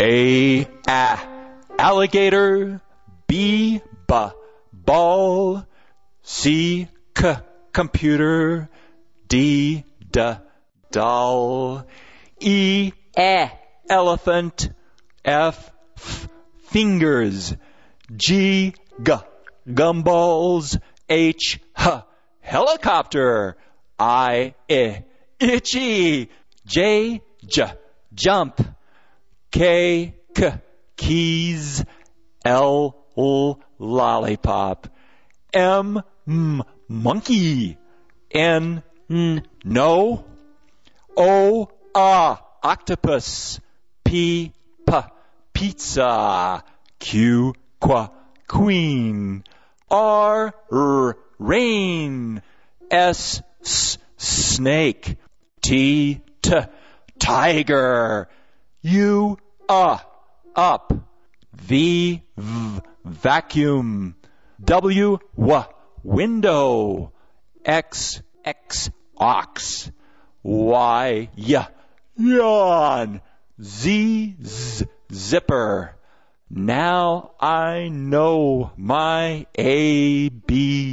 A, a alligator. B, b ball. C, c computer. D, d doll. E, e elephant. F, f fingers. G, g gumballs. H, h helicopter. I, I itchy. J, j jump. K, k keys. L, l lollipop. M, m monkey. N, n no. O, ah octopus. P, p pizza. Q, qu queen. R, r rain. S, s snake. T, t tiger. U, uh, up. V, v vacuum. W, w window. X, x ox. Y, y yawn. Z, z zipper. Now I know my ABCs.